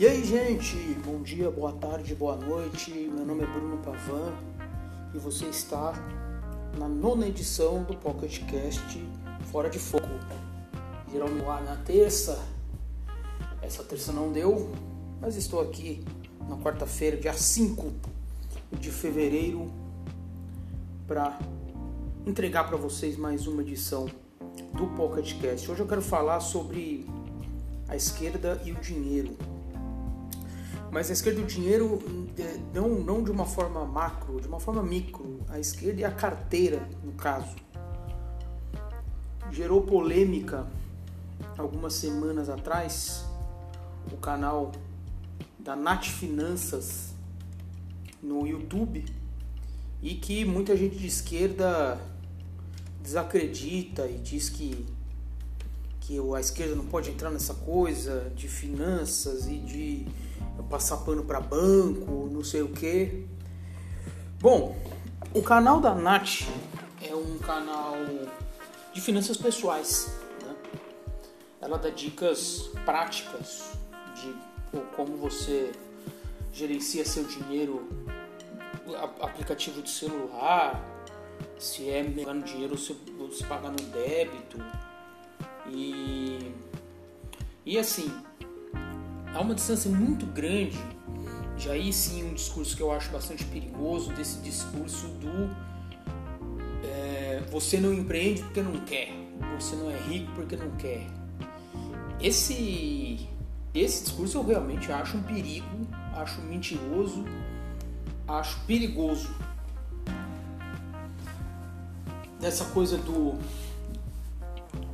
E aí, gente, bom dia, boa tarde, boa noite. Meu nome é Bruno Pavan e você está na nona edição do Pocket Cast Fora de Foco. Geralmente lá na terça, essa terça não deu, mas estou aqui na quarta-feira, dia 5 de fevereiro, para entregar para vocês mais uma edição do Pocket Cast. Hoje eu quero falar sobre a esquerda e o dinheiro mas a esquerda o dinheiro é, não, não de uma forma macro, de uma forma micro. A esquerda e a carteira, no caso. Gerou polêmica algumas semanas atrás o canal da Nat Finanças no YouTube e que muita gente de esquerda desacredita e diz que que a esquerda não pode entrar nessa coisa de finanças e de passar pano para banco, não sei o que. Bom, o canal da Nath é um canal de finanças pessoais. Né? Ela dá dicas práticas de como você gerencia seu dinheiro, aplicativo de celular, se é pegando dinheiro ou se pagar no débito. E, e assim, há uma distância muito grande, já aí sim um discurso que eu acho bastante perigoso, desse discurso do é, você não empreende porque não quer, você não é rico porque não quer. Esse, esse discurso eu realmente acho um perigo, acho mentiroso, acho perigoso. Dessa coisa do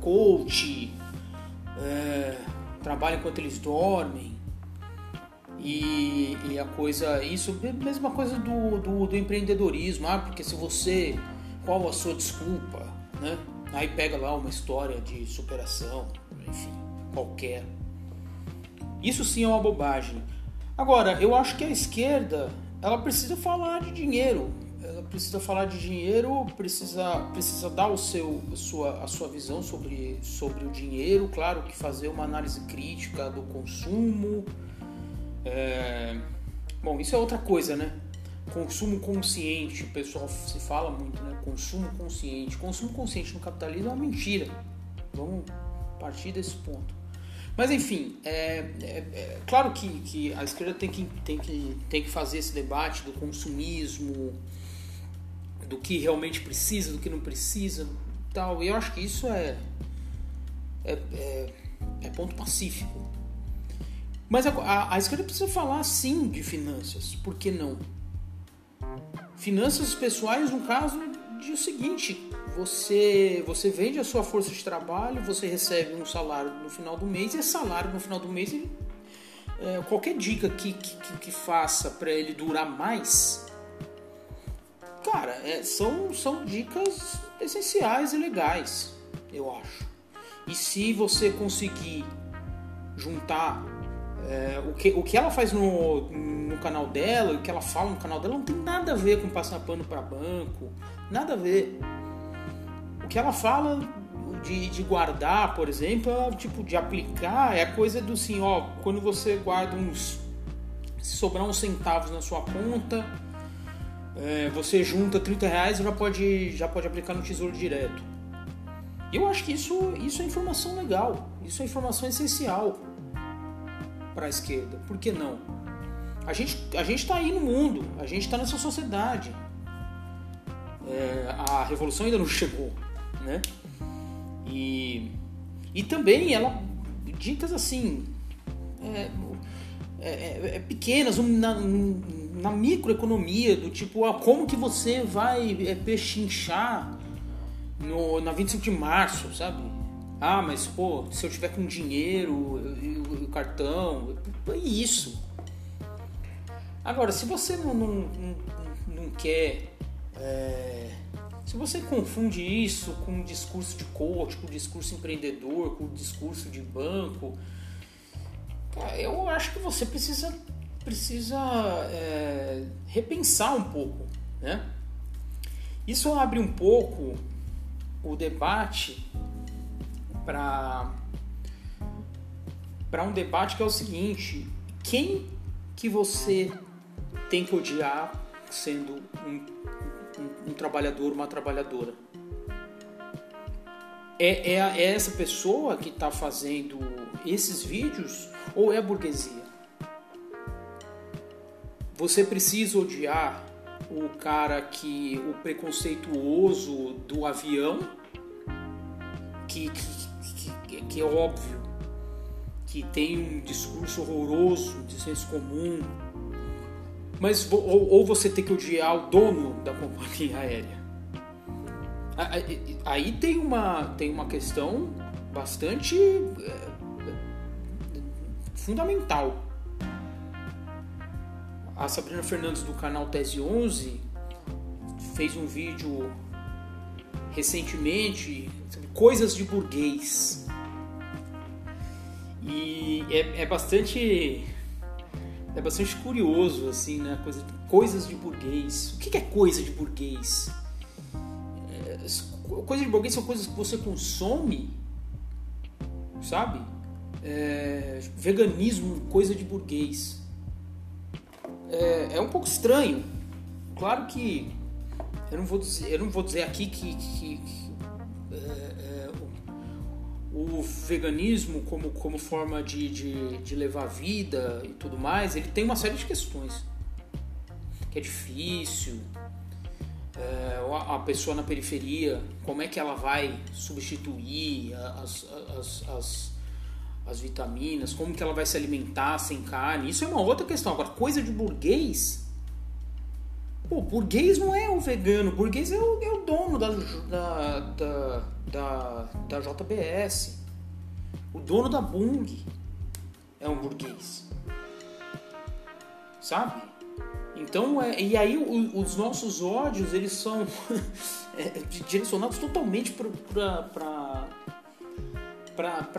coach, é, trabalha enquanto eles dormem. E, e, a coisa, isso, mesma coisa do, do, do, empreendedorismo, ah, porque se você, qual a sua desculpa, né? Aí pega lá uma história de superação, enfim, qualquer. Isso sim é uma bobagem. Agora, eu acho que a esquerda, ela precisa falar de dinheiro, ela precisa falar de dinheiro, precisa, precisa dar o seu, a, sua, a sua visão sobre, sobre o dinheiro, claro que fazer uma análise crítica do consumo. É... Bom, isso é outra coisa, né? Consumo consciente, o pessoal se fala muito, né? Consumo consciente. Consumo consciente no capitalismo é uma mentira. Vamos partir desse ponto. Mas enfim, é, é, é, claro que, que a esquerda tem que, tem, que, tem que fazer esse debate do consumismo, do que realmente precisa, do que não precisa, tal. E eu acho que isso é é, é, é ponto pacífico. Mas a, a, a, esquerda precisa falar sim de finanças, por que não? Finanças pessoais, no caso, de o seguinte: você, você vende a sua força de trabalho, você recebe um salário no final do mês, e esse salário no final do mês, ele, é, qualquer dica que, que, que faça para ele durar mais, cara, é, são, são dicas essenciais e legais, eu acho. E se você conseguir juntar é, o, que, o que ela faz no, no canal dela, o que ela fala no canal dela, não tem nada a ver com passar pano para banco, nada a ver. O que ela fala de, de guardar, por exemplo, é, tipo de aplicar, é a coisa do assim, ó, quando você guarda uns. Se sobrar uns centavos na sua conta, é, você junta 30 reais e já pode, já pode aplicar no tesouro direto. Eu acho que isso, isso é informação legal, isso é informação essencial para a esquerda. Por que não? A gente a está aí no mundo, a gente está nessa sociedade. É, a revolução ainda não chegou, né? E, e também ela dicas assim é, é, é, é pequenas na, na microeconomia, do tipo, ah, como que você vai é, pechinchar no, na 25 de março, sabe? Ah, mas pô, se eu tiver com dinheiro, o cartão, é isso. Agora, se você não, não, não, não quer. É, se você confunde isso com um discurso de coach, com um discurso empreendedor, com um discurso de banco, eu acho que você precisa precisa é, repensar um pouco, né? Isso abre um pouco o debate para para um debate que é o seguinte, quem que você tem que odiar sendo um, um, um trabalhador, uma trabalhadora? É, é, é essa pessoa que está fazendo esses vídeos ou é a burguesia? Você precisa odiar o cara que o preconceituoso do avião, que, que, que, é óbvio que tem um discurso horroroso de senso comum, mas ou, ou você tem que odiar o dono da companhia aérea. Aí tem uma, tem uma questão bastante é, fundamental. A Sabrina Fernandes do canal Tese 11 fez um vídeo recentemente sobre coisas de burguês. E é, é bastante é bastante curioso assim, né? Coisa, coisas de burguês. O que é coisa de burguês? É, coisas de burguês são coisas que você consome, sabe? É, veganismo, coisa de burguês. É, é, um pouco estranho. Claro que eu não vou dizer, eu não vou dizer aqui que, que, que o, veganismo como, como forma de, de, de levar vida e tudo mais, ele tem uma série de questões. Que é difícil, é, a pessoa na periferia, como é que ela vai substituir as, as, as, as, vitaminas, como que ela vai se alimentar sem carne, isso é uma outra questão. Agora, coisa de burguês, pô, burguês não é o vegano, burguês é o, é o dono da, da, da, da, da JBS, o dono da Bung é um burguês, sabe? Então, é, e aí o, os nossos ódios, eles são é, direcionados totalmente para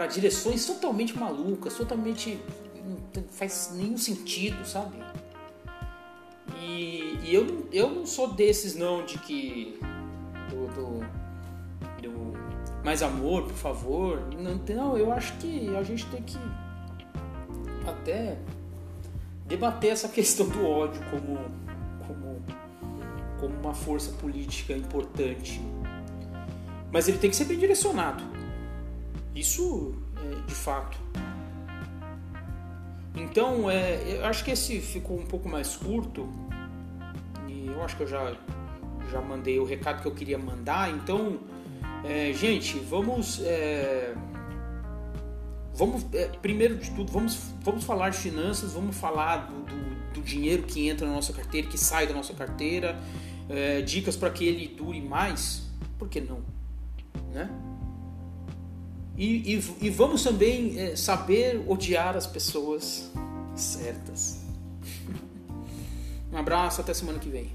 direções totalmente malucas, totalmente... não faz nenhum sentido, sabe? E, eu, eu não sou desses não, de que... do, do, do mais amor, por favor. Não, não, eu acho que a gente tem que até debater essa questão do ódio como, como, como uma força política importante. Mas ele tem que ser bem direcionado. Isso é de fato. Então, é, eu acho que esse ficou um pouco mais curto. Eu acho que eu já, já mandei o recado que eu queria mandar. Então, é, gente, vamos. É, vamos é, primeiro de tudo vamos, vamos falar de finanças vamos falar do, do, do dinheiro que entra na nossa carteira que sai da nossa carteira é, dicas para que ele dure mais por que não né e, e, e vamos também é, saber odiar as pessoas certas um abraço até semana que vem